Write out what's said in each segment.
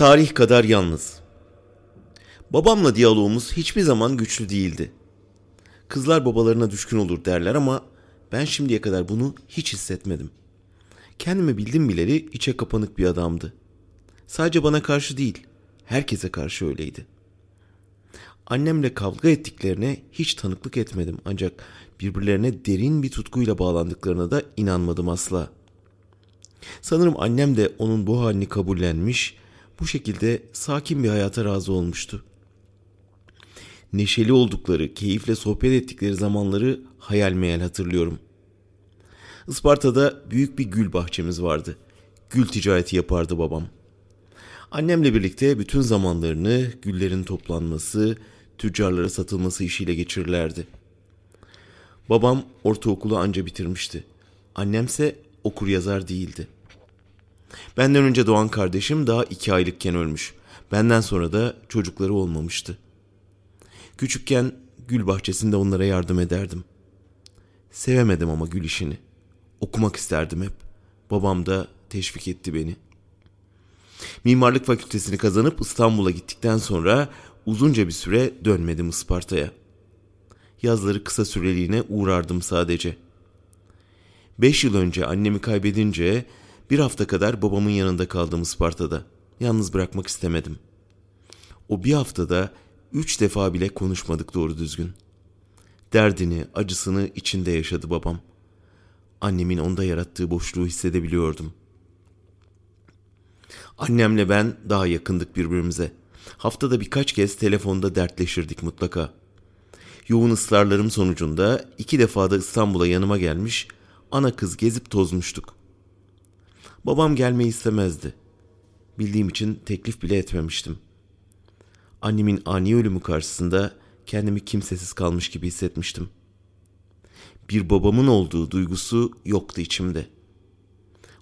Tarih kadar yalnız. Babamla diyalogumuz hiçbir zaman güçlü değildi. Kızlar babalarına düşkün olur derler ama ben şimdiye kadar bunu hiç hissetmedim. Kendimi bildim bileli içe kapanık bir adamdı. Sadece bana karşı değil, herkese karşı öyleydi. Annemle kavga ettiklerine hiç tanıklık etmedim ancak birbirlerine derin bir tutkuyla bağlandıklarına da inanmadım asla. Sanırım annem de onun bu halini kabullenmiş, bu şekilde sakin bir hayata razı olmuştu. Neşeli oldukları, keyifle sohbet ettikleri zamanları hayal meyal hatırlıyorum. Isparta'da büyük bir gül bahçemiz vardı. Gül ticareti yapardı babam. Annemle birlikte bütün zamanlarını güllerin toplanması, tüccarlara satılması işiyle geçirirlerdi. Babam ortaokulu anca bitirmişti. Annemse okur yazar değildi. Benden önce doğan kardeşim daha iki aylıkken ölmüş. Benden sonra da çocukları olmamıştı. Küçükken gül bahçesinde onlara yardım ederdim. Sevemedim ama gül işini. Okumak isterdim hep. Babam da teşvik etti beni. Mimarlık fakültesini kazanıp İstanbul'a gittikten sonra uzunca bir süre dönmedim Isparta'ya. Yazları kısa süreliğine uğrardım sadece. Beş yıl önce annemi kaybedince bir hafta kadar babamın yanında kaldım Isparta'da. Yalnız bırakmak istemedim. O bir haftada üç defa bile konuşmadık doğru düzgün. Derdini, acısını içinde yaşadı babam. Annemin onda yarattığı boşluğu hissedebiliyordum. Annemle ben daha yakındık birbirimize. Haftada birkaç kez telefonda dertleşirdik mutlaka. Yoğun ısrarlarım sonucunda iki defa da İstanbul'a yanıma gelmiş, ana kız gezip tozmuştuk. Babam gelmeyi istemezdi. Bildiğim için teklif bile etmemiştim. Annemin ani ölümü karşısında kendimi kimsesiz kalmış gibi hissetmiştim. Bir babamın olduğu duygusu yoktu içimde.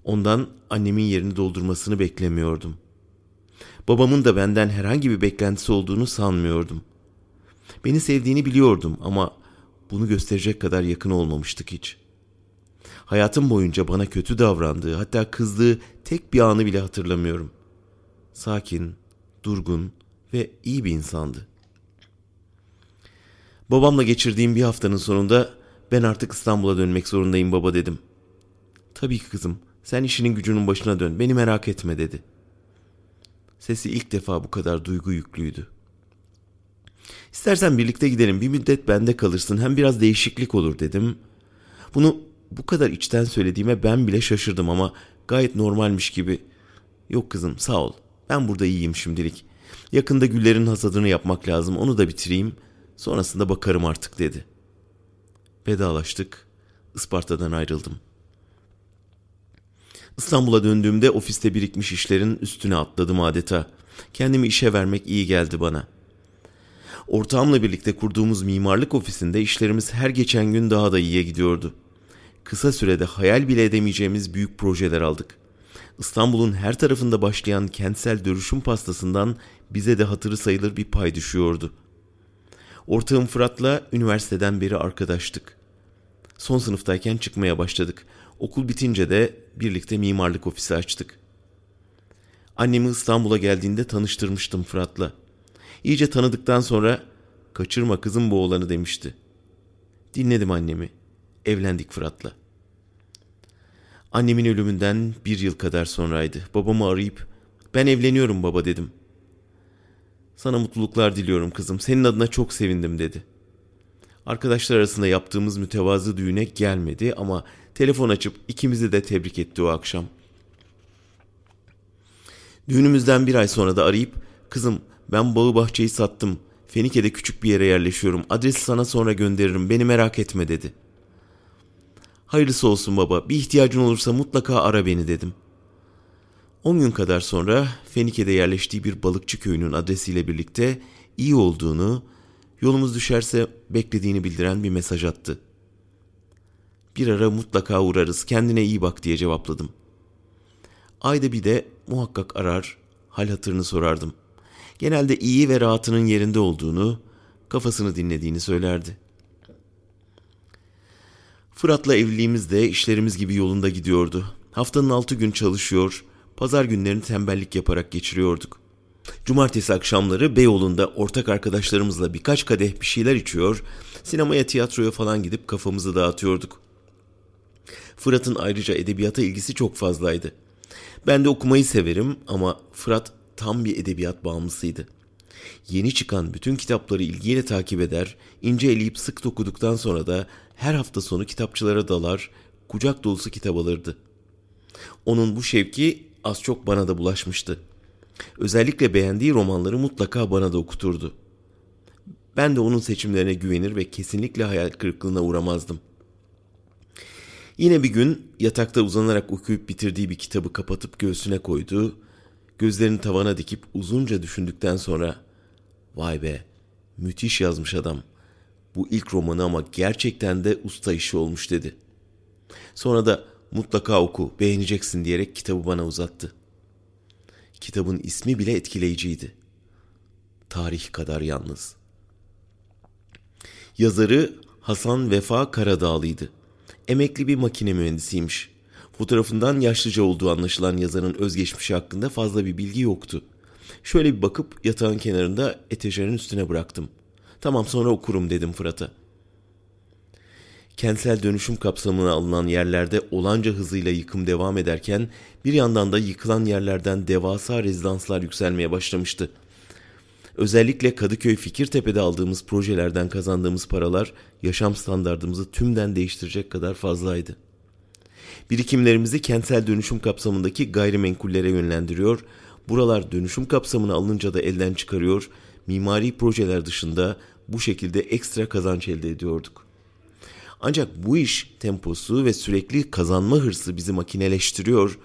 Ondan annemin yerini doldurmasını beklemiyordum. Babamın da benden herhangi bir beklentisi olduğunu sanmıyordum. Beni sevdiğini biliyordum ama bunu gösterecek kadar yakın olmamıştık hiç.'' Hayatım boyunca bana kötü davrandığı, hatta kızdığı tek bir anı bile hatırlamıyorum. Sakin, durgun ve iyi bir insandı. Babamla geçirdiğim bir haftanın sonunda ben artık İstanbul'a dönmek zorundayım baba dedim. Tabii ki kızım, sen işinin gücünün başına dön, beni merak etme dedi. Sesi ilk defa bu kadar duygu yüklüydü. İstersen birlikte gidelim, bir müddet bende kalırsın, hem biraz değişiklik olur dedim. Bunu bu kadar içten söylediğime ben bile şaşırdım ama gayet normalmiş gibi. Yok kızım sağ ol. Ben burada iyiyim şimdilik. Yakında güllerin hasadını yapmak lazım. Onu da bitireyim. Sonrasında bakarım artık dedi. Vedalaştık. Isparta'dan ayrıldım. İstanbul'a döndüğümde ofiste birikmiş işlerin üstüne atladım adeta. Kendimi işe vermek iyi geldi bana. Ortağımla birlikte kurduğumuz mimarlık ofisinde işlerimiz her geçen gün daha da iyiye gidiyordu kısa sürede hayal bile edemeyeceğimiz büyük projeler aldık. İstanbul'un her tarafında başlayan kentsel dönüşüm pastasından bize de hatırı sayılır bir pay düşüyordu. Ortağım Fırat'la üniversiteden beri arkadaştık. Son sınıftayken çıkmaya başladık. Okul bitince de birlikte mimarlık ofisi açtık. Annemi İstanbul'a geldiğinde tanıştırmıştım Fırat'la. İyice tanıdıktan sonra kaçırma kızım bu oğlanı demişti. Dinledim annemi evlendik Fırat'la. Annemin ölümünden bir yıl kadar sonraydı. Babamı arayıp ben evleniyorum baba dedim. Sana mutluluklar diliyorum kızım. Senin adına çok sevindim dedi. Arkadaşlar arasında yaptığımız mütevazı düğüne gelmedi ama telefon açıp ikimizi de tebrik etti o akşam. Düğünümüzden bir ay sonra da arayıp kızım ben bağı bahçeyi sattım. Fenike'de küçük bir yere yerleşiyorum. Adresi sana sonra gönderirim. Beni merak etme dedi.'' Hayırlısı olsun baba, bir ihtiyacın olursa mutlaka ara beni dedim. 10 gün kadar sonra Fenike'de yerleştiği bir balıkçı köyünün adresiyle birlikte iyi olduğunu, yolumuz düşerse beklediğini bildiren bir mesaj attı. Bir ara mutlaka uğrarız, kendine iyi bak diye cevapladım. Ayda bir de muhakkak arar, hal hatırını sorardım. Genelde iyi ve rahatının yerinde olduğunu, kafasını dinlediğini söylerdi.'' Fırat'la evliliğimiz de işlerimiz gibi yolunda gidiyordu. Haftanın altı gün çalışıyor, pazar günlerini tembellik yaparak geçiriyorduk. Cumartesi akşamları Beyoğlu'nda ortak arkadaşlarımızla birkaç kadeh bir şeyler içiyor, sinemaya, tiyatroya falan gidip kafamızı dağıtıyorduk. Fırat'ın ayrıca edebiyata ilgisi çok fazlaydı. Ben de okumayı severim ama Fırat tam bir edebiyat bağımlısıydı. Yeni çıkan bütün kitapları ilgiyle takip eder, ince eleyip sık okuduktan sonra da her hafta sonu kitapçılara dalar, kucak dolusu kitap alırdı. Onun bu şevki az çok bana da bulaşmıştı. Özellikle beğendiği romanları mutlaka bana da okuturdu. Ben de onun seçimlerine güvenir ve kesinlikle hayal kırıklığına uğramazdım. Yine bir gün yatakta uzanarak okuyup bitirdiği bir kitabı kapatıp göğsüne koydu. Gözlerini tavana dikip uzunca düşündükten sonra "Vay be, müthiş yazmış adam. Bu ilk romanı ama gerçekten de usta işi olmuş." dedi. Sonra da "Mutlaka oku, beğeneceksin." diyerek kitabı bana uzattı. Kitabın ismi bile etkileyiciydi. Tarih kadar yalnız. Yazarı Hasan Vefa Karadağlı'ydı. Emekli bir makine mühendisiymiş. Fotoğrafından yaşlıca olduğu anlaşılan yazarın özgeçmişi hakkında fazla bir bilgi yoktu. Şöyle bir bakıp yatağın kenarında etejerin üstüne bıraktım. Tamam sonra okurum dedim Fırat'a. Kentsel dönüşüm kapsamına alınan yerlerde olanca hızıyla yıkım devam ederken bir yandan da yıkılan yerlerden devasa rezidanslar yükselmeye başlamıştı. Özellikle Kadıköy Fikirtepe'de aldığımız projelerden kazandığımız paralar yaşam standartımızı tümden değiştirecek kadar fazlaydı. Birikimlerimizi kentsel dönüşüm kapsamındaki gayrimenkullere yönlendiriyor, buralar dönüşüm kapsamına alınca da elden çıkarıyor, mimari projeler dışında bu şekilde ekstra kazanç elde ediyorduk. Ancak bu iş temposu ve sürekli kazanma hırsı bizi makineleştiriyor,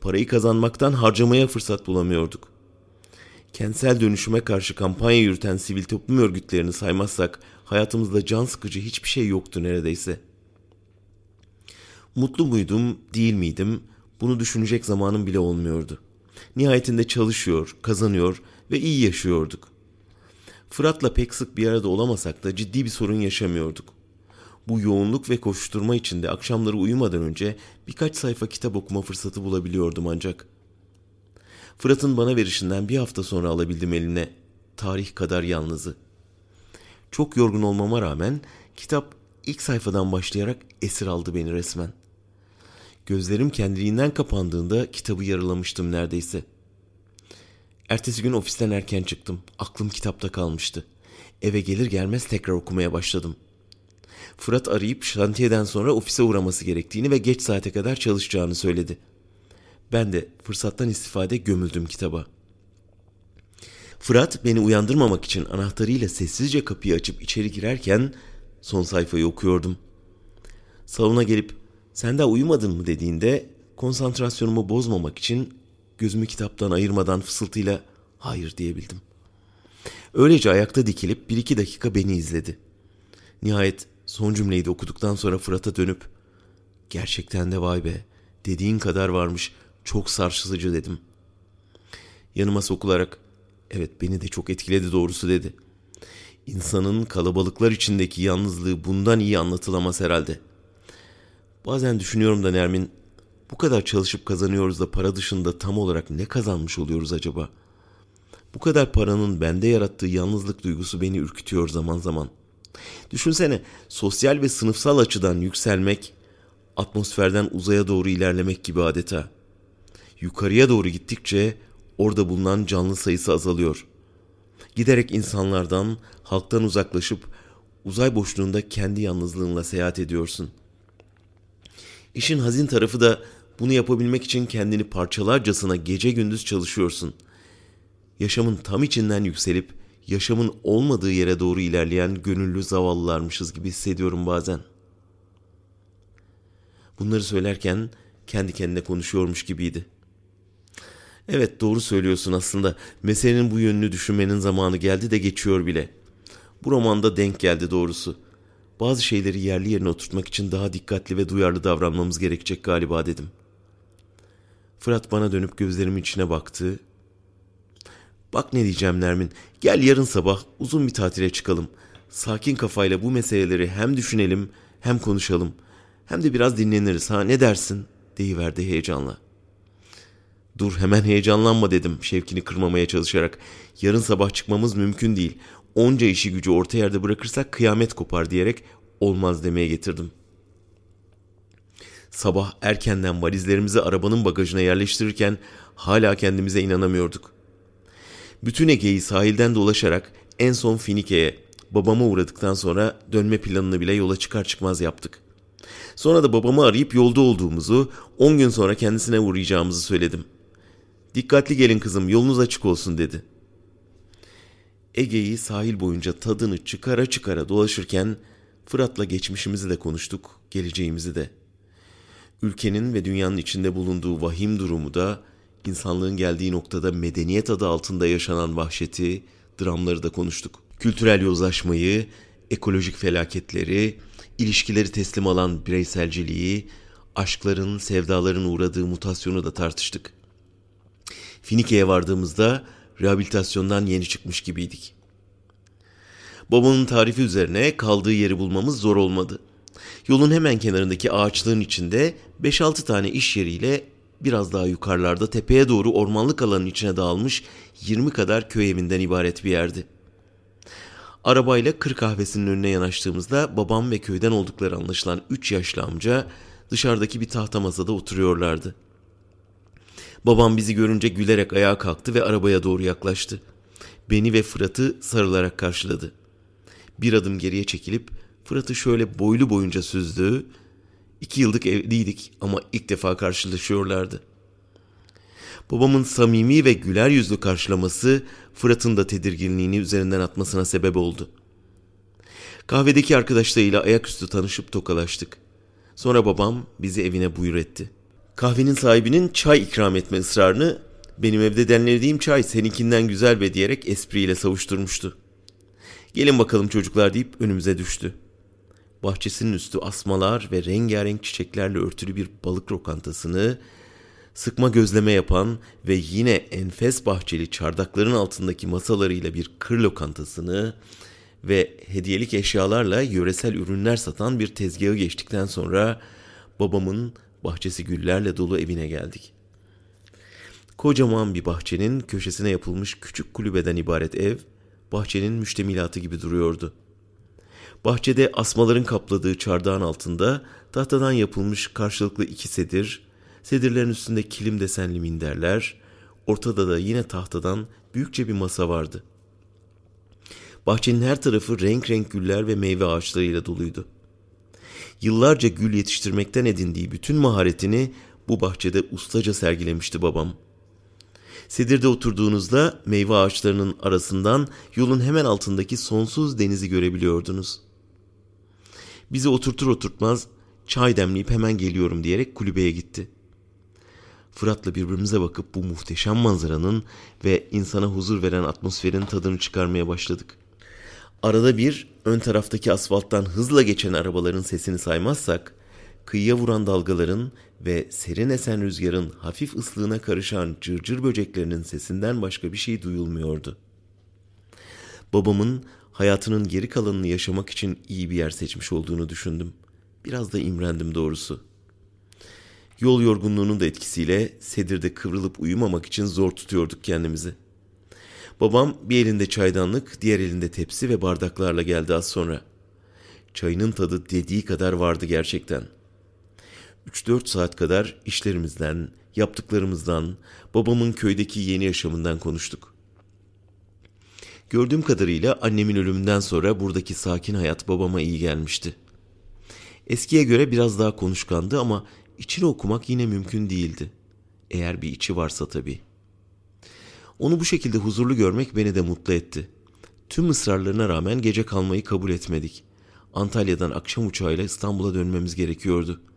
parayı kazanmaktan harcamaya fırsat bulamıyorduk. Kentsel dönüşüme karşı kampanya yürüten sivil toplum örgütlerini saymazsak hayatımızda can sıkıcı hiçbir şey yoktu neredeyse. Mutlu muydum, değil miydim? Bunu düşünecek zamanım bile olmuyordu. Nihayetinde çalışıyor, kazanıyor ve iyi yaşıyorduk. Fırat'la pek sık bir arada olamasak da ciddi bir sorun yaşamıyorduk. Bu yoğunluk ve koşturma içinde akşamları uyumadan önce birkaç sayfa kitap okuma fırsatı bulabiliyordum ancak. Fırat'ın bana verişinden bir hafta sonra alabildim eline tarih kadar yalnızı. Çok yorgun olmama rağmen kitap ilk sayfadan başlayarak esir aldı beni resmen. Gözlerim kendiliğinden kapandığında kitabı yarılamıştım neredeyse. Ertesi gün ofisten erken çıktım. Aklım kitapta kalmıştı. Eve gelir gelmez tekrar okumaya başladım.'' Fırat arayıp şantiyeden sonra ofise uğraması gerektiğini ve geç saate kadar çalışacağını söyledi. Ben de fırsattan istifade gömüldüm kitaba. Fırat beni uyandırmamak için anahtarıyla sessizce kapıyı açıp içeri girerken son sayfayı okuyordum. Salona gelip sen daha uyumadın mı dediğinde konsantrasyonumu bozmamak için gözümü kitaptan ayırmadan fısıltıyla hayır diyebildim. Öylece ayakta dikilip bir iki dakika beni izledi. Nihayet Son cümleyi de okuduktan sonra Fırat'a dönüp gerçekten de vay be dediğin kadar varmış çok sarsıcı dedim. Yanıma sokularak evet beni de çok etkiledi doğrusu dedi. İnsanın kalabalıklar içindeki yalnızlığı bundan iyi anlatılamaz herhalde. Bazen düşünüyorum da Nermin bu kadar çalışıp kazanıyoruz da para dışında tam olarak ne kazanmış oluyoruz acaba? Bu kadar paranın bende yarattığı yalnızlık duygusu beni ürkütüyor zaman zaman.'' Düşünsene sosyal ve sınıfsal açıdan yükselmek, atmosferden uzaya doğru ilerlemek gibi adeta. Yukarıya doğru gittikçe orada bulunan canlı sayısı azalıyor. Giderek insanlardan, halktan uzaklaşıp uzay boşluğunda kendi yalnızlığınla seyahat ediyorsun. İşin hazin tarafı da bunu yapabilmek için kendini parçalarcasına gece gündüz çalışıyorsun. Yaşamın tam içinden yükselip yaşamın olmadığı yere doğru ilerleyen gönüllü zavallılarmışız gibi hissediyorum bazen. Bunları söylerken kendi kendine konuşuyormuş gibiydi. Evet doğru söylüyorsun aslında. Meselenin bu yönünü düşünmenin zamanı geldi de geçiyor bile. Bu romanda denk geldi doğrusu. Bazı şeyleri yerli yerine oturtmak için daha dikkatli ve duyarlı davranmamız gerekecek galiba dedim. Fırat bana dönüp gözlerimin içine baktı Bak ne diyeceğim Nermin. Gel yarın sabah uzun bir tatile çıkalım. Sakin kafayla bu meseleleri hem düşünelim hem konuşalım. Hem de biraz dinleniriz ha ne dersin? deyiverdi heyecanla. Dur hemen heyecanlanma dedim şevkini kırmamaya çalışarak. Yarın sabah çıkmamız mümkün değil. Onca işi gücü orta yerde bırakırsak kıyamet kopar diyerek olmaz demeye getirdim. Sabah erkenden valizlerimizi arabanın bagajına yerleştirirken hala kendimize inanamıyorduk. Bütün Ege'yi sahilden dolaşarak en son Finike'ye, babama uğradıktan sonra dönme planını bile yola çıkar çıkmaz yaptık. Sonra da babamı arayıp yolda olduğumuzu, 10 gün sonra kendisine uğrayacağımızı söyledim. Dikkatli gelin kızım, yolunuz açık olsun dedi. Ege'yi sahil boyunca tadını çıkara çıkara dolaşırken Fırat'la geçmişimizi de konuştuk, geleceğimizi de. Ülkenin ve dünyanın içinde bulunduğu vahim durumu da insanlığın geldiği noktada medeniyet adı altında yaşanan vahşeti, dramları da konuştuk. Kültürel yozlaşmayı, ekolojik felaketleri, ilişkileri teslim alan bireyselciliği, aşkların, sevdaların uğradığı mutasyonu da tartıştık. Finike'ye vardığımızda rehabilitasyondan yeni çıkmış gibiydik. Babamın tarifi üzerine kaldığı yeri bulmamız zor olmadı. Yolun hemen kenarındaki ağaçlığın içinde 5-6 tane iş yeriyle biraz daha yukarılarda tepeye doğru ormanlık alanın içine dağılmış 20 kadar köy evinden ibaret bir yerdi. Arabayla kır kahvesinin önüne yanaştığımızda babam ve köyden oldukları anlaşılan 3 yaşlı amca dışarıdaki bir tahta masada oturuyorlardı. Babam bizi görünce gülerek ayağa kalktı ve arabaya doğru yaklaştı. Beni ve Fırat'ı sarılarak karşıladı. Bir adım geriye çekilip Fırat'ı şöyle boylu boyunca süzdü. İki yıllık evliydik ama ilk defa karşılaşıyorlardı. Babamın samimi ve güler yüzlü karşılaması Fırat'ın da tedirginliğini üzerinden atmasına sebep oldu. Kahvedeki arkadaşlarıyla ayaküstü tanışıp tokalaştık. Sonra babam bizi evine buyur etti. Kahvenin sahibinin çay ikram etme ısrarını benim evde demlediğim çay seninkinden güzel be diyerek espriyle savuşturmuştu. Gelin bakalım çocuklar deyip önümüze düştü. Bahçesinin üstü asmalar ve rengarenk çiçeklerle örtülü bir balık lokantasını, sıkma gözleme yapan ve yine enfes bahçeli çardakların altındaki masalarıyla bir kır lokantasını ve hediyelik eşyalarla yöresel ürünler satan bir tezgahı geçtikten sonra babamın bahçesi güllerle dolu evine geldik. Kocaman bir bahçenin köşesine yapılmış küçük kulübeden ibaret ev, bahçenin müştemilatı gibi duruyordu. Bahçede asmaların kapladığı çardağın altında tahtadan yapılmış karşılıklı iki sedir, sedirlerin üstünde kilim desenli minderler, ortada da yine tahtadan büyükçe bir masa vardı. Bahçenin her tarafı renk renk güller ve meyve ağaçlarıyla doluydu. Yıllarca gül yetiştirmekten edindiği bütün maharetini bu bahçede ustaca sergilemişti babam.'' Sedir'de oturduğunuzda meyve ağaçlarının arasından yolun hemen altındaki sonsuz denizi görebiliyordunuz. Bizi oturtur oturtmaz çay demleyip hemen geliyorum diyerek kulübeye gitti. Fırat'la birbirimize bakıp bu muhteşem manzaranın ve insana huzur veren atmosferin tadını çıkarmaya başladık. Arada bir ön taraftaki asfalttan hızla geçen arabaların sesini saymazsak, kıyıya vuran dalgaların ve serin esen rüzgarın hafif ıslığına karışan cırcır böceklerinin sesinden başka bir şey duyulmuyordu. Babamın hayatının geri kalanını yaşamak için iyi bir yer seçmiş olduğunu düşündüm. Biraz da imrendim doğrusu. Yol yorgunluğunun da etkisiyle sedirde kıvrılıp uyumamak için zor tutuyorduk kendimizi. Babam bir elinde çaydanlık, diğer elinde tepsi ve bardaklarla geldi az sonra. Çayının tadı dediği kadar vardı gerçekten.'' 3-4 saat kadar işlerimizden, yaptıklarımızdan, babamın köydeki yeni yaşamından konuştuk. Gördüğüm kadarıyla annemin ölümünden sonra buradaki sakin hayat babama iyi gelmişti. Eskiye göre biraz daha konuşkandı ama içini okumak yine mümkün değildi. Eğer bir içi varsa tabii. Onu bu şekilde huzurlu görmek beni de mutlu etti. Tüm ısrarlarına rağmen gece kalmayı kabul etmedik. Antalya'dan akşam uçağıyla İstanbul'a dönmemiz gerekiyordu.''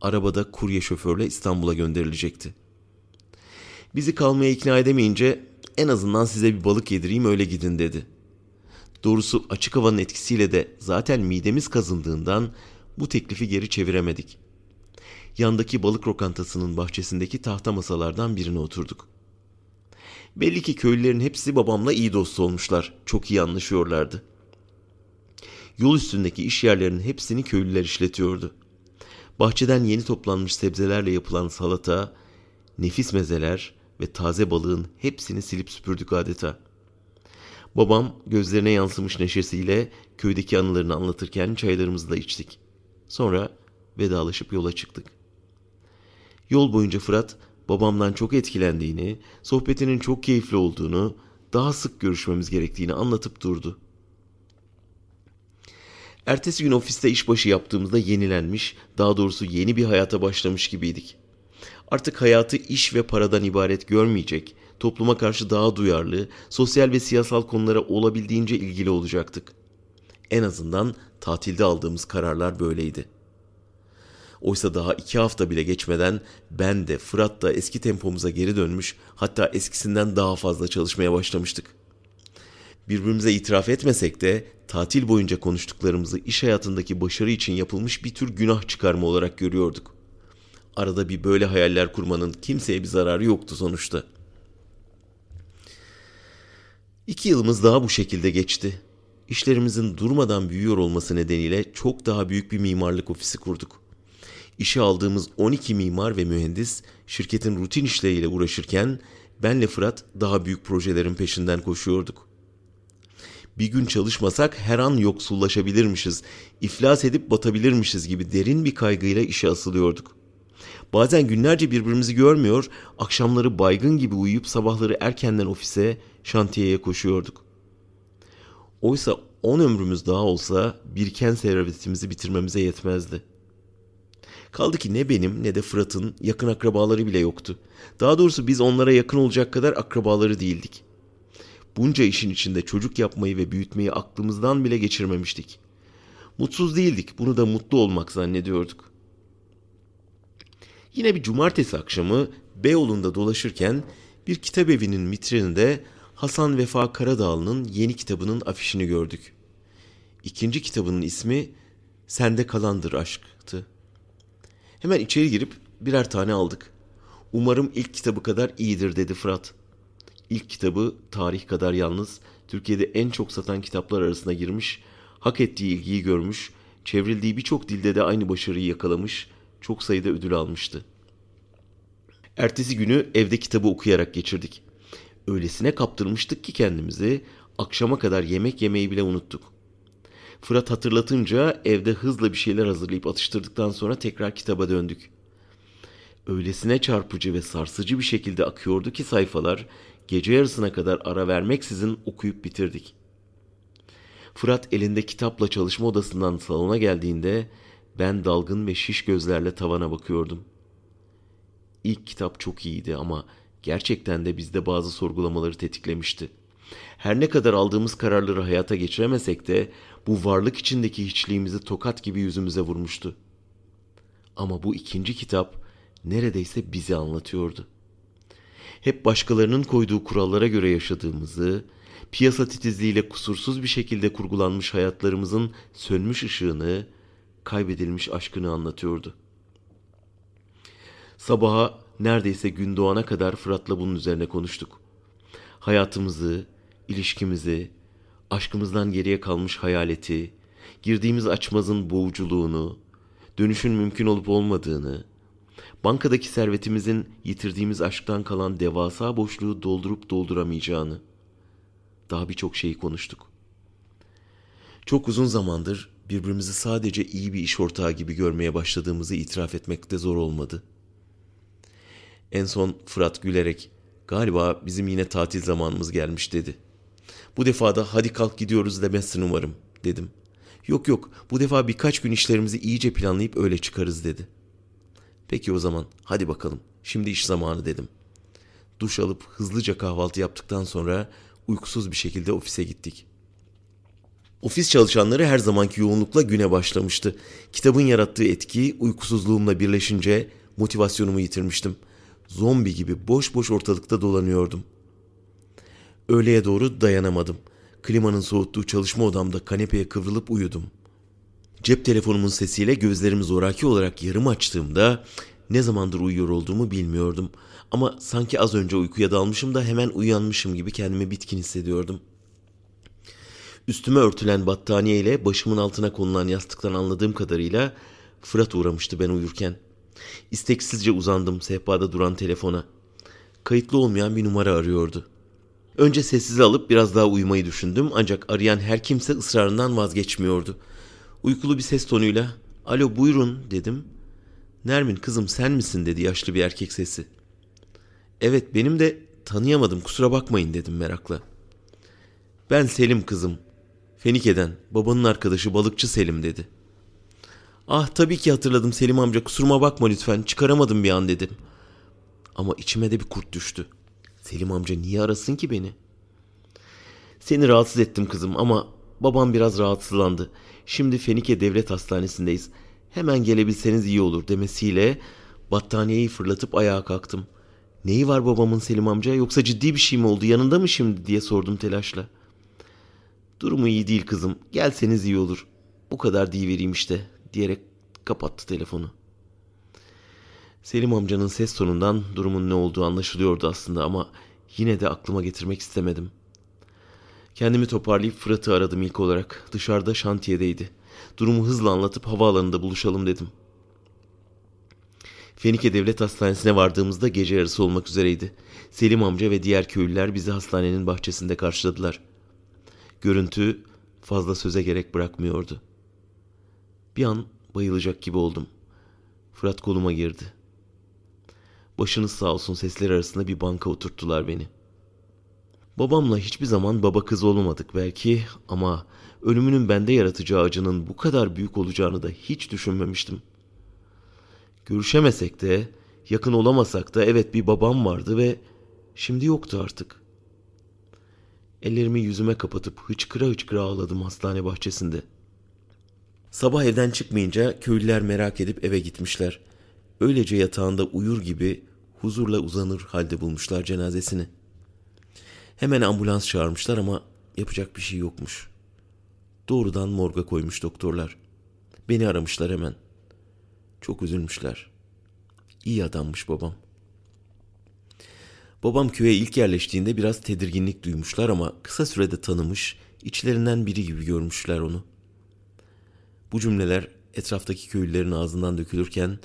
arabada kurye şoförle İstanbul'a gönderilecekti. Bizi kalmaya ikna edemeyince en azından size bir balık yedireyim öyle gidin dedi. Doğrusu açık havanın etkisiyle de zaten midemiz kazındığından bu teklifi geri çeviremedik. Yandaki balık lokantasının bahçesindeki tahta masalardan birine oturduk. Belli ki köylülerin hepsi babamla iyi dost olmuşlar. Çok iyi anlaşıyorlardı. Yol üstündeki iş yerlerinin hepsini köylüler işletiyordu. Bahçeden yeni toplanmış sebzelerle yapılan salata, nefis mezeler ve taze balığın hepsini silip süpürdük adeta. Babam gözlerine yansımış neşesiyle köydeki anılarını anlatırken çaylarımızı da içtik. Sonra vedalaşıp yola çıktık. Yol boyunca Fırat babamdan çok etkilendiğini, sohbetinin çok keyifli olduğunu, daha sık görüşmemiz gerektiğini anlatıp durdu. Ertesi gün ofiste işbaşı yaptığımızda yenilenmiş, daha doğrusu yeni bir hayata başlamış gibiydik. Artık hayatı iş ve paradan ibaret görmeyecek, topluma karşı daha duyarlı, sosyal ve siyasal konulara olabildiğince ilgili olacaktık. En azından tatilde aldığımız kararlar böyleydi. Oysa daha iki hafta bile geçmeden ben de Fırat da eski tempomuza geri dönmüş, hatta eskisinden daha fazla çalışmaya başlamıştık. Birbirimize itiraf etmesek de tatil boyunca konuştuklarımızı iş hayatındaki başarı için yapılmış bir tür günah çıkarma olarak görüyorduk. Arada bir böyle hayaller kurmanın kimseye bir zararı yoktu sonuçta. İki yılımız daha bu şekilde geçti. İşlerimizin durmadan büyüyor olması nedeniyle çok daha büyük bir mimarlık ofisi kurduk. İşe aldığımız 12 mimar ve mühendis şirketin rutin işleriyle uğraşırken benle Fırat daha büyük projelerin peşinden koşuyorduk. Bir gün çalışmasak her an yoksullaşabilirmişiz, iflas edip batabilirmişiz gibi derin bir kaygıyla işe asılıyorduk. Bazen günlerce birbirimizi görmüyor, akşamları baygın gibi uyuyup sabahları erkenden ofise, şantiyeye koşuyorduk. Oysa on ömrümüz daha olsa biriken servetimizi bitirmemize yetmezdi. Kaldı ki ne benim ne de Fırat'ın yakın akrabaları bile yoktu. Daha doğrusu biz onlara yakın olacak kadar akrabaları değildik. Bunca işin içinde çocuk yapmayı ve büyütmeyi aklımızdan bile geçirmemiştik. Mutsuz değildik, bunu da mutlu olmak zannediyorduk. Yine bir cumartesi akşamı Beyoğlu'nda dolaşırken bir kitap evinin vitrininde Hasan Vefa Karadağlı'nın yeni kitabının afişini gördük. İkinci kitabının ismi Sende Kalandır Aşk'tı. Hemen içeri girip birer tane aldık. Umarım ilk kitabı kadar iyidir dedi Fırat. İlk kitabı tarih kadar yalnız Türkiye'de en çok satan kitaplar arasına girmiş, hak ettiği ilgiyi görmüş, çevrildiği birçok dilde de aynı başarıyı yakalamış, çok sayıda ödül almıştı. Ertesi günü evde kitabı okuyarak geçirdik. Öylesine kaptırmıştık ki kendimizi, akşama kadar yemek yemeyi bile unuttuk. Fırat hatırlatınca evde hızla bir şeyler hazırlayıp atıştırdıktan sonra tekrar kitaba döndük. Öylesine çarpıcı ve sarsıcı bir şekilde akıyordu ki sayfalar, gece yarısına kadar ara vermeksizin okuyup bitirdik. Fırat elinde kitapla çalışma odasından salona geldiğinde ben dalgın ve şiş gözlerle tavana bakıyordum. İlk kitap çok iyiydi ama gerçekten de bizde bazı sorgulamaları tetiklemişti. Her ne kadar aldığımız kararları hayata geçiremesek de bu varlık içindeki hiçliğimizi tokat gibi yüzümüze vurmuştu. Ama bu ikinci kitap neredeyse bizi anlatıyordu. Hep başkalarının koyduğu kurallara göre yaşadığımızı, piyasa titizliğiyle kusursuz bir şekilde kurgulanmış hayatlarımızın sönmüş ışığını, kaybedilmiş aşkını anlatıyordu. Sabaha neredeyse gün doğana kadar Fırat'la bunun üzerine konuştuk. Hayatımızı, ilişkimizi, aşkımızdan geriye kalmış hayaleti, girdiğimiz açmazın boğuculuğunu, dönüşün mümkün olup olmadığını, bankadaki servetimizin yitirdiğimiz aşktan kalan devasa boşluğu doldurup dolduramayacağını, daha birçok şeyi konuştuk. Çok uzun zamandır birbirimizi sadece iyi bir iş ortağı gibi görmeye başladığımızı itiraf etmekte zor olmadı. En son Fırat gülerek galiba bizim yine tatil zamanımız gelmiş dedi. Bu defa da hadi kalk gidiyoruz demezsin umarım dedim. Yok yok bu defa birkaç gün işlerimizi iyice planlayıp öyle çıkarız dedi. Peki o zaman hadi bakalım şimdi iş zamanı dedim. Duş alıp hızlıca kahvaltı yaptıktan sonra uykusuz bir şekilde ofise gittik. Ofis çalışanları her zamanki yoğunlukla güne başlamıştı. Kitabın yarattığı etki uykusuzluğumla birleşince motivasyonumu yitirmiştim. Zombi gibi boş boş ortalıkta dolanıyordum. Öğleye doğru dayanamadım. Klimanın soğuttuğu çalışma odamda kanepeye kıvrılıp uyudum. Cep telefonumun sesiyle gözlerimi zoraki olarak yarım açtığımda ne zamandır uyuyor olduğumu bilmiyordum. Ama sanki az önce uykuya dalmışım da hemen uyanmışım gibi kendimi bitkin hissediyordum. Üstüme örtülen battaniye ile başımın altına konulan yastıktan anladığım kadarıyla Fırat uğramıştı ben uyurken. İsteksizce uzandım sehpada duran telefona. Kayıtlı olmayan bir numara arıyordu. Önce sessize alıp biraz daha uyumayı düşündüm ancak arayan her kimse ısrarından vazgeçmiyordu. Uykulu bir ses tonuyla "Alo buyurun." dedim. "Nermin kızım sen misin?" dedi yaşlı bir erkek sesi. "Evet benim de tanıyamadım kusura bakmayın." dedim merakla. "Ben Selim kızım. Fenike'den babanın arkadaşı balıkçı Selim." dedi. "Ah tabii ki hatırladım Selim amca kusuruma bakma lütfen çıkaramadım bir an." dedim. Ama içime de bir kurt düştü. Selim amca niye arasın ki beni? Seni rahatsız ettim kızım ama babam biraz rahatsızlandı. Şimdi Fenike Devlet Hastanesi'ndeyiz. Hemen gelebilseniz iyi olur demesiyle battaniyeyi fırlatıp ayağa kalktım. Neyi var babamın Selim amca yoksa ciddi bir şey mi oldu yanında mı şimdi diye sordum telaşla. Durumu iyi değil kızım gelseniz iyi olur. Bu kadar vereyim işte diyerek kapattı telefonu. Selim amcanın ses tonundan durumun ne olduğu anlaşılıyordu aslında ama yine de aklıma getirmek istemedim. Kendimi toparlayıp Fırat'ı aradım ilk olarak. Dışarıda şantiyedeydi. Durumu hızla anlatıp havaalanında buluşalım dedim. Fenike Devlet Hastanesi'ne vardığımızda gece yarısı olmak üzereydi. Selim amca ve diğer köylüler bizi hastanenin bahçesinde karşıladılar. Görüntü fazla söze gerek bırakmıyordu. Bir an bayılacak gibi oldum. Fırat koluma girdi. Başınız sağ olsun sesler arasında bir banka oturttular beni. Babamla hiçbir zaman baba kız olmadık belki ama ölümünün bende yaratacağı acının bu kadar büyük olacağını da hiç düşünmemiştim. Görüşemesek de, yakın olamasak da evet bir babam vardı ve şimdi yoktu artık. Ellerimi yüzüme kapatıp hıçkıra hıçkıra ağladım hastane bahçesinde. Sabah evden çıkmayınca köylüler merak edip eve gitmişler. Öylece yatağında uyur gibi huzurla uzanır halde bulmuşlar cenazesini. Hemen ambulans çağırmışlar ama yapacak bir şey yokmuş. Doğrudan morga koymuş doktorlar. Beni aramışlar hemen. Çok üzülmüşler. İyi adammış babam. Babam köye ilk yerleştiğinde biraz tedirginlik duymuşlar ama kısa sürede tanımış, içlerinden biri gibi görmüşler onu. Bu cümleler etraftaki köylülerin ağzından dökülürken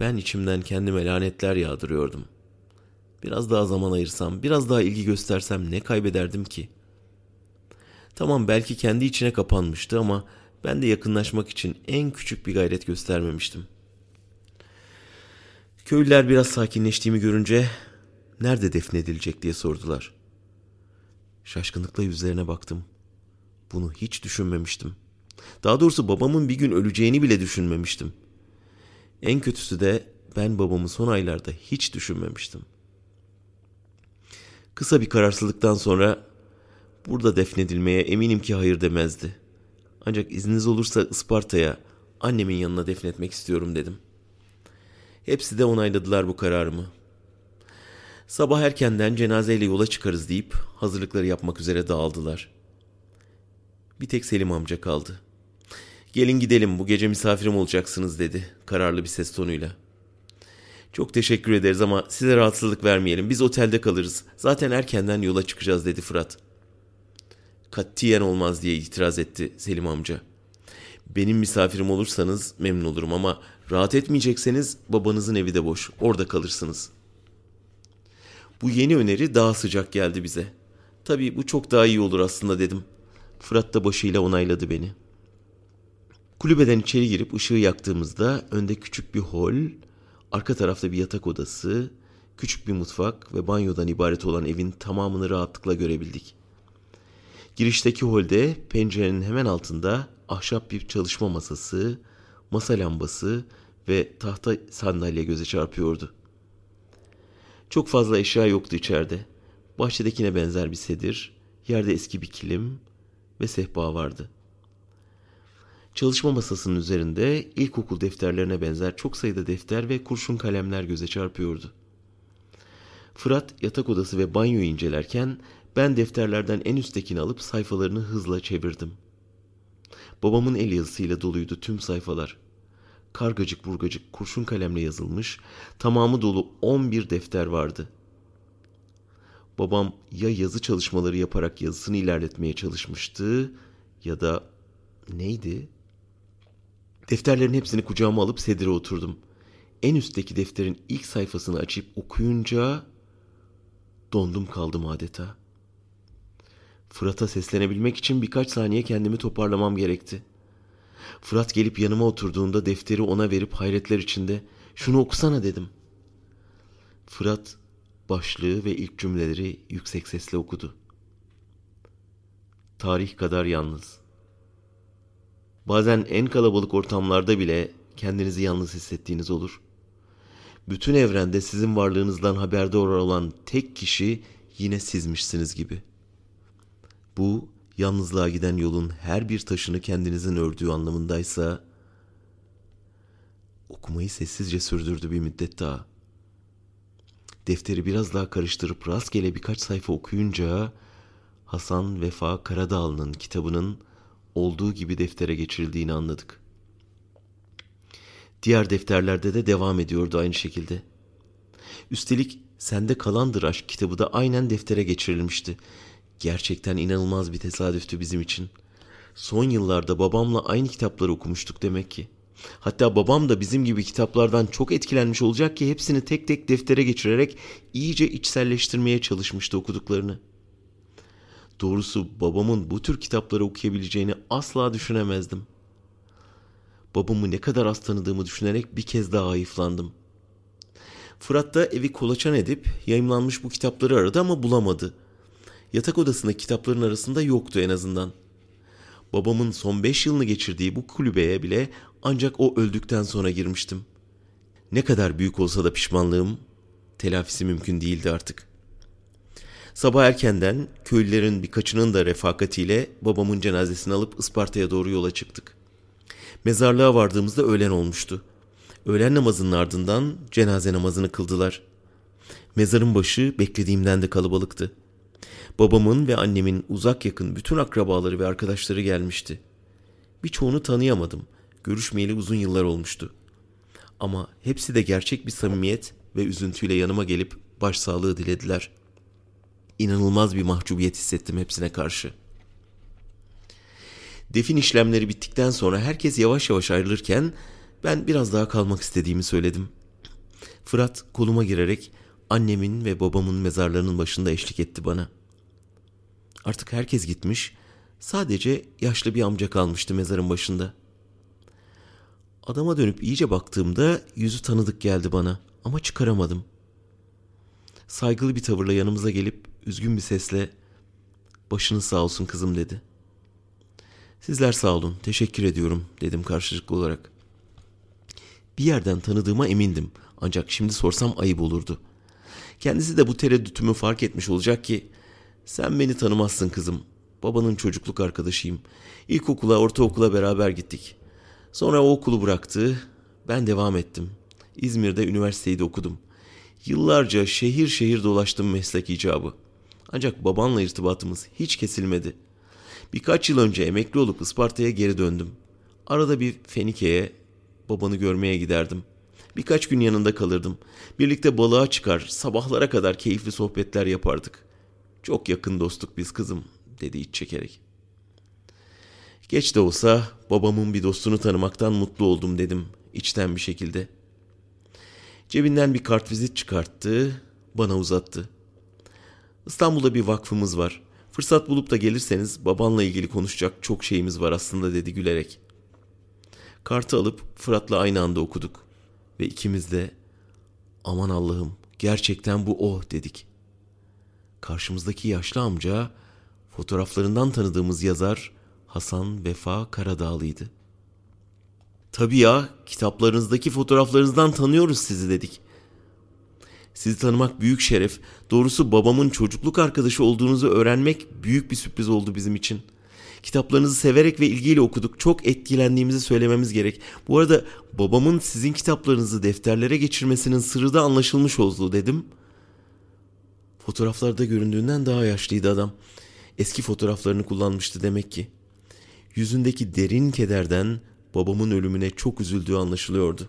ben içimden kendime lanetler yağdırıyordum. Biraz daha zaman ayırsam, biraz daha ilgi göstersem ne kaybederdim ki? Tamam belki kendi içine kapanmıştı ama ben de yakınlaşmak için en küçük bir gayret göstermemiştim. Köylüler biraz sakinleştiğimi görünce nerede defnedilecek diye sordular. Şaşkınlıkla yüzlerine baktım. Bunu hiç düşünmemiştim. Daha doğrusu babamın bir gün öleceğini bile düşünmemiştim.'' En kötüsü de ben babamı son aylarda hiç düşünmemiştim. Kısa bir kararsızlıktan sonra burada defnedilmeye eminim ki hayır demezdi. Ancak izniniz olursa Isparta'ya annemin yanına defnetmek istiyorum dedim. Hepsi de onayladılar bu kararımı. Sabah erkenden cenazeyle yola çıkarız deyip hazırlıkları yapmak üzere dağıldılar. Bir tek Selim amca kaldı. Gelin gidelim bu gece misafirim olacaksınız dedi kararlı bir ses tonuyla. Çok teşekkür ederiz ama size rahatsızlık vermeyelim. Biz otelde kalırız. Zaten erkenden yola çıkacağız dedi Fırat. Katiyen olmaz diye itiraz etti Selim amca. Benim misafirim olursanız memnun olurum ama rahat etmeyecekseniz babanızın evi de boş. Orada kalırsınız. Bu yeni öneri daha sıcak geldi bize. Tabii bu çok daha iyi olur aslında dedim. Fırat da başıyla onayladı beni.'' Kulübeden içeri girip ışığı yaktığımızda önde küçük bir hol, arka tarafta bir yatak odası, küçük bir mutfak ve banyodan ibaret olan evin tamamını rahatlıkla görebildik. Girişteki holde pencerenin hemen altında ahşap bir çalışma masası, masa lambası ve tahta sandalye göze çarpıyordu. Çok fazla eşya yoktu içeride. Bahçedekine benzer bir sedir, yerde eski bir kilim ve sehpa vardı.'' Çalışma masasının üzerinde ilkokul defterlerine benzer çok sayıda defter ve kurşun kalemler göze çarpıyordu. Fırat yatak odası ve banyoyu incelerken ben defterlerden en üsttekini alıp sayfalarını hızla çevirdim. Babamın el yazısıyla doluydu tüm sayfalar. Kargacık burgacık kurşun kalemle yazılmış, tamamı dolu 11 defter vardı. Babam ya yazı çalışmaları yaparak yazısını ilerletmeye çalışmıştı ya da neydi? Defterlerin hepsini kucağıma alıp sedire oturdum. en üstteki defterin ilk sayfasını açıp okuyunca dondum kaldım adeta. Fırat'a seslenebilmek için birkaç saniye kendimi toparlamam gerekti. Fırat gelip yanıma oturduğunda defteri ona verip hayretler içinde şunu okusana dedim. Fırat başlığı ve ilk cümleleri yüksek sesle okudu. Tarih kadar yalnız. Bazen en kalabalık ortamlarda bile kendinizi yalnız hissettiğiniz olur. Bütün evrende sizin varlığınızdan haberdar olan tek kişi yine sizmişsiniz gibi. Bu yalnızlığa giden yolun her bir taşını kendinizin ördüğü anlamındaysa okumayı sessizce sürdürdü bir müddet daha. Defteri biraz daha karıştırıp rastgele birkaç sayfa okuyunca Hasan Vefa Karadağlı'nın kitabının olduğu gibi deftere geçirildiğini anladık. Diğer defterlerde de devam ediyordu aynı şekilde. Üstelik Sende Kalandır Aşk kitabı da aynen deftere geçirilmişti. Gerçekten inanılmaz bir tesadüftü bizim için. Son yıllarda babamla aynı kitapları okumuştuk demek ki. Hatta babam da bizim gibi kitaplardan çok etkilenmiş olacak ki hepsini tek tek deftere geçirerek iyice içselleştirmeye çalışmıştı okuduklarını. Doğrusu babamın bu tür kitapları okuyabileceğini asla düşünemezdim. Babamı ne kadar az tanıdığımı düşünerek bir kez daha hayıflandım. Fırat da evi kolaçan edip yayımlanmış bu kitapları aradı ama bulamadı. Yatak odasındaki kitapların arasında yoktu en azından. Babamın son beş yılını geçirdiği bu kulübeye bile ancak o öldükten sonra girmiştim. Ne kadar büyük olsa da pişmanlığım telafisi mümkün değildi artık. Sabah erkenden köylülerin birkaçının da refakatiyle babamın cenazesini alıp Isparta'ya doğru yola çıktık. Mezarlığa vardığımızda öğlen olmuştu. Öğlen namazının ardından cenaze namazını kıldılar. Mezarın başı beklediğimden de kalabalıktı. Babamın ve annemin uzak yakın bütün akrabaları ve arkadaşları gelmişti. Birçoğunu tanıyamadım. Görüşmeyeli uzun yıllar olmuştu. Ama hepsi de gerçek bir samimiyet ve üzüntüyle yanıma gelip başsağlığı dilediler. İnanılmaz bir mahcubiyet hissettim hepsine karşı. Defin işlemleri bittikten sonra herkes yavaş yavaş ayrılırken ben biraz daha kalmak istediğimi söyledim. Fırat koluma girerek annemin ve babamın mezarlarının başında eşlik etti bana. Artık herkes gitmiş, sadece yaşlı bir amca kalmıştı mezarın başında. Adama dönüp iyice baktığımda yüzü tanıdık geldi bana ama çıkaramadım. Saygılı bir tavırla yanımıza gelip üzgün bir sesle "Başınız sağ olsun kızım." dedi. "Sizler sağ olun, teşekkür ediyorum." dedim karşılıklı olarak. Bir yerden tanıdığıma emindim ancak şimdi sorsam ayıp olurdu. Kendisi de bu tereddütümü fark etmiş olacak ki sen beni tanımazsın kızım. Babanın çocukluk arkadaşıyım. İlkokula, ortaokula beraber gittik. Sonra o okulu bıraktı. Ben devam ettim. İzmir'de üniversiteyi de okudum. Yıllarca şehir şehir dolaştım meslek icabı. Ancak babanla irtibatımız hiç kesilmedi. Birkaç yıl önce emekli olup Isparta'ya geri döndüm. Arada bir Fenike'ye, babanı görmeye giderdim. Birkaç gün yanında kalırdım. Birlikte balığa çıkar, sabahlara kadar keyifli sohbetler yapardık. Çok yakın dostluk biz kızım, dedi iç çekerek. Geç de olsa babamın bir dostunu tanımaktan mutlu oldum dedim içten bir şekilde. Cebinden bir kartvizit çıkarttı, bana uzattı. İstanbul'da bir vakfımız var. Fırsat bulup da gelirseniz babanla ilgili konuşacak çok şeyimiz var aslında dedi gülerek. Kartı alıp Fırat'la aynı anda okuduk. Ve ikimiz de aman Allah'ım gerçekten bu o dedik. Karşımızdaki yaşlı amca fotoğraflarından tanıdığımız yazar Hasan Vefa Karadağlı'ydı. Tabii ya kitaplarınızdaki fotoğraflarınızdan tanıyoruz sizi dedik. Sizi tanımak büyük şeref. Doğrusu babamın çocukluk arkadaşı olduğunuzu öğrenmek büyük bir sürpriz oldu bizim için. Kitaplarınızı severek ve ilgiyle okuduk. Çok etkilendiğimizi söylememiz gerek. Bu arada babamın sizin kitaplarınızı defterlere geçirmesinin sırrı da anlaşılmış oldu dedim. Fotoğraflarda göründüğünden daha yaşlıydı adam. Eski fotoğraflarını kullanmıştı demek ki. Yüzündeki derin kederden babamın ölümüne çok üzüldüğü anlaşılıyordu.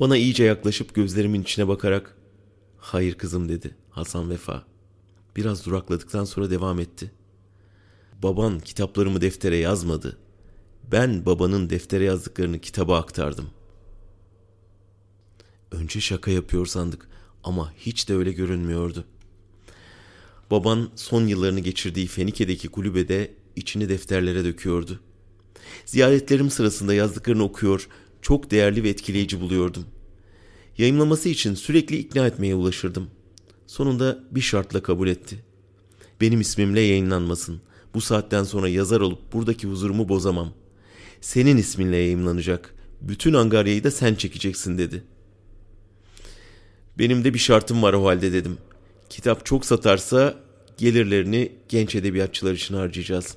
Bana iyice yaklaşıp gözlerimin içine bakarak "Hayır kızım." dedi Hasan Vefa. Biraz durakladıktan sonra devam etti. Baban kitaplarımı deftere yazmadı. Ben babanın deftere yazdıklarını kitaba aktardım. Önce şaka yapıyor sandık ama hiç de öyle görünmüyordu. Baban son yıllarını geçirdiği Fenike'deki kulübede içini defterlere döküyordu. Ziyaretlerim sırasında yazdıklarını okuyor, çok değerli ve etkileyici buluyordum. Yayınlaması için sürekli ikna etmeye ulaşırdım. Sonunda bir şartla kabul etti. Benim ismimle yayınlanmasın. Bu saatten sonra yazar olup buradaki huzurumu bozamam. Senin isminle yayınlanacak. Bütün Angarya'yı da sen çekeceksin dedi. Benim de bir şartım var o halde dedim. Kitap çok satarsa gelirlerini genç edebiyatçılar için harcayacağız.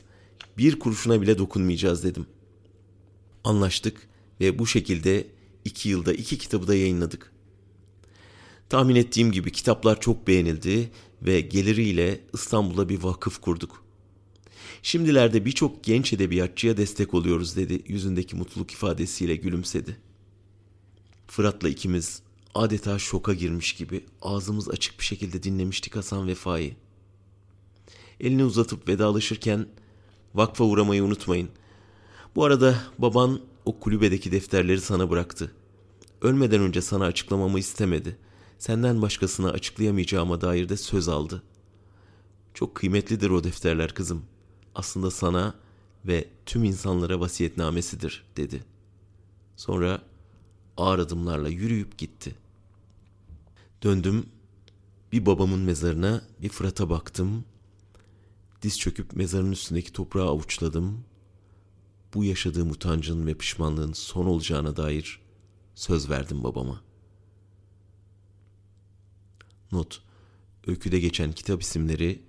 Bir kuruşuna bile dokunmayacağız dedim. Anlaştık ve bu şekilde iki yılda iki kitabı da yayınladık. Tahmin ettiğim gibi kitaplar çok beğenildi ve geliriyle İstanbul'a bir vakıf kurduk. Şimdilerde birçok genç edebiyatçıya destek oluyoruz dedi yüzündeki mutluluk ifadesiyle gülümsedi. Fırat'la ikimiz adeta şoka girmiş gibi ağzımız açık bir şekilde dinlemiştik Hasan Vefa'yı. Elini uzatıp vedalaşırken vakfa uğramayı unutmayın. Bu arada baban o kulübedeki defterleri sana bıraktı. Ölmeden önce sana açıklamamı istemedi. Senden başkasına açıklayamayacağıma dair de söz aldı. Çok kıymetlidir o defterler kızım. Aslında sana ve tüm insanlara vasiyetnamesidir dedi. Sonra ağır adımlarla yürüyüp gitti. Döndüm, bir babamın mezarına bir Fırat'a baktım. Diz çöküp mezarın üstündeki toprağı avuçladım. Bu yaşadığım utancın ve pişmanlığın son olacağına dair söz verdim babama. Not, öyküde geçen kitap isimleri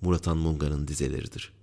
Murat Han Munga'nın dizeleridir.